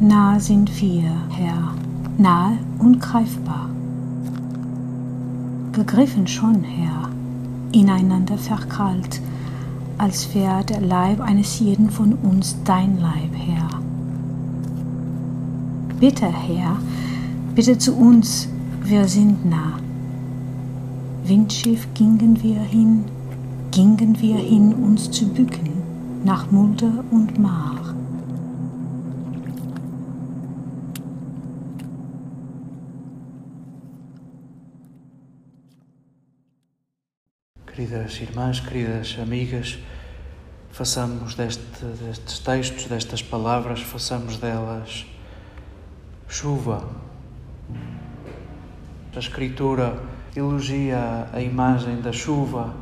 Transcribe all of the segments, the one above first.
Nah sind wir, Herr, nahe und greifbar. Begriffen schon, Herr, ineinander verkrallt, als wäre der Leib eines jeden von uns dein Leib, Herr. Bitte, Herr, bitte zu uns, wir sind nah. Windschiff gingen wir hin, gingen wir hin, uns zu bücken, nach Mulde und Mar. Queridas irmãs, queridas amigas, façamos deste, destes textos, destas palavras, façamos delas chuva. A Escritura elogia a imagem da chuva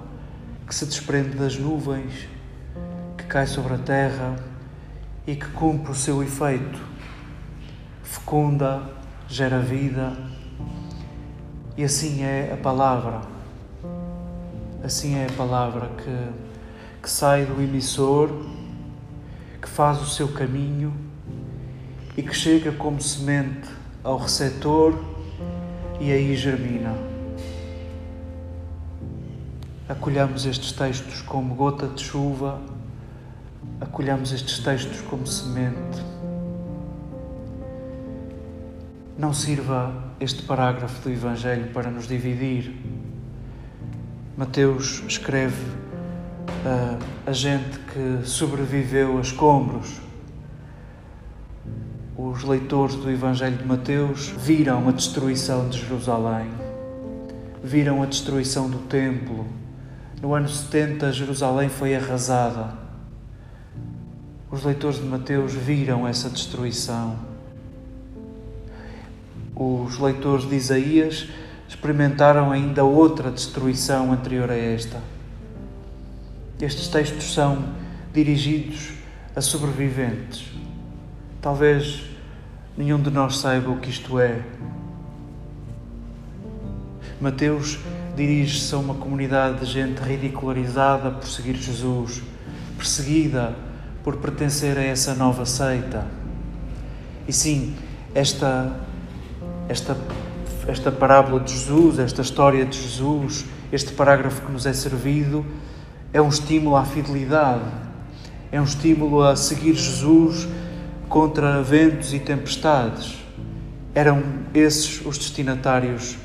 que se desprende das nuvens, que cai sobre a terra e que cumpre o seu efeito. Fecunda, gera vida, e assim é a palavra Assim é a palavra que, que sai do emissor, que faz o seu caminho e que chega como semente ao receptor e aí germina. Acolhamos estes textos como gota de chuva, acolhamos estes textos como semente. Não sirva este parágrafo do Evangelho para nos dividir Mateus escreve a gente que sobreviveu a escombros. Os leitores do Evangelho de Mateus viram a destruição de Jerusalém, viram a destruição do templo. No ano 70, Jerusalém foi arrasada. Os leitores de Mateus viram essa destruição. Os leitores de Isaías experimentaram ainda outra destruição anterior a esta. Estes textos são dirigidos a sobreviventes. Talvez nenhum de nós saiba o que isto é. Mateus dirige-se a uma comunidade de gente ridicularizada por seguir Jesus, perseguida por pertencer a essa nova seita. E sim, esta, esta esta parábola de Jesus, esta história de Jesus, este parágrafo que nos é servido, é um estímulo à fidelidade, é um estímulo a seguir Jesus contra ventos e tempestades. Eram esses os destinatários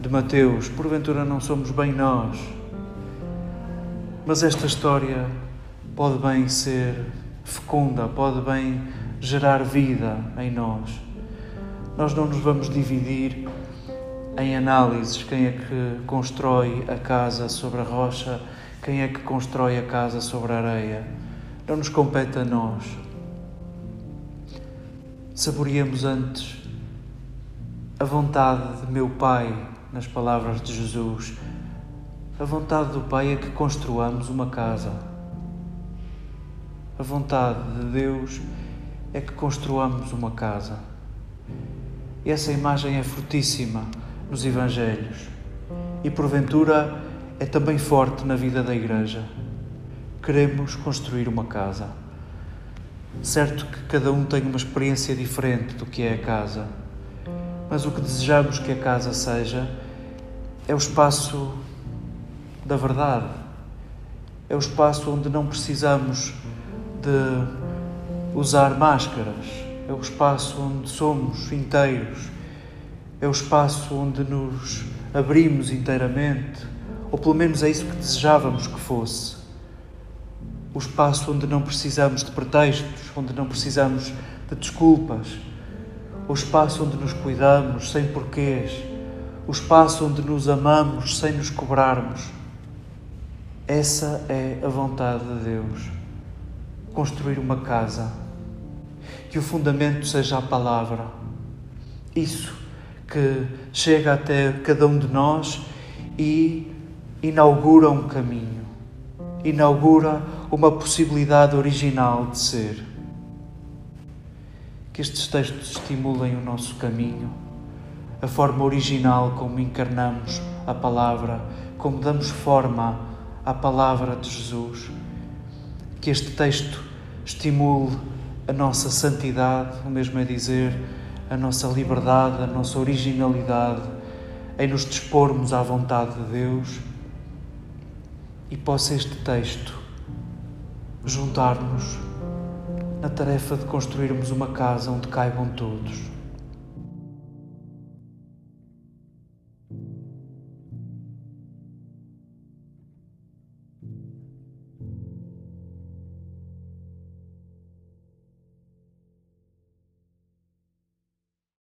de Mateus. Porventura não somos bem nós. Mas esta história pode bem ser fecunda, pode bem gerar vida em nós. Nós não nos vamos dividir em análises quem é que constrói a casa sobre a rocha, quem é que constrói a casa sobre a areia. Não nos compete a nós. Saboreemos antes a vontade de meu Pai, nas palavras de Jesus. A vontade do Pai é que construamos uma casa. A vontade de Deus é que construamos uma casa. E essa imagem é fortíssima nos Evangelhos e, porventura, é também forte na vida da Igreja. Queremos construir uma casa. Certo que cada um tem uma experiência diferente do que é a casa, mas o que desejamos que a casa seja é o espaço da verdade, é o espaço onde não precisamos de usar máscaras, é o espaço onde somos inteiros é o espaço onde nos abrimos inteiramente, ou pelo menos é isso que desejávamos que fosse. O espaço onde não precisamos de pretextos, onde não precisamos de desculpas. O espaço onde nos cuidamos sem porquês. O espaço onde nos amamos sem nos cobrarmos. Essa é a vontade de Deus. Construir uma casa. Que o fundamento seja a palavra. Isso que chega até cada um de nós e inaugura um caminho, inaugura uma possibilidade original de ser. Que estes textos estimulem o nosso caminho, a forma original como encarnamos a palavra, como damos forma à palavra de Jesus. Que este texto estimule a nossa santidade, o mesmo é dizer a nossa liberdade, a nossa originalidade, em nos dispormos à vontade de Deus. E possa este texto juntar-nos na tarefa de construirmos uma casa onde caibam todos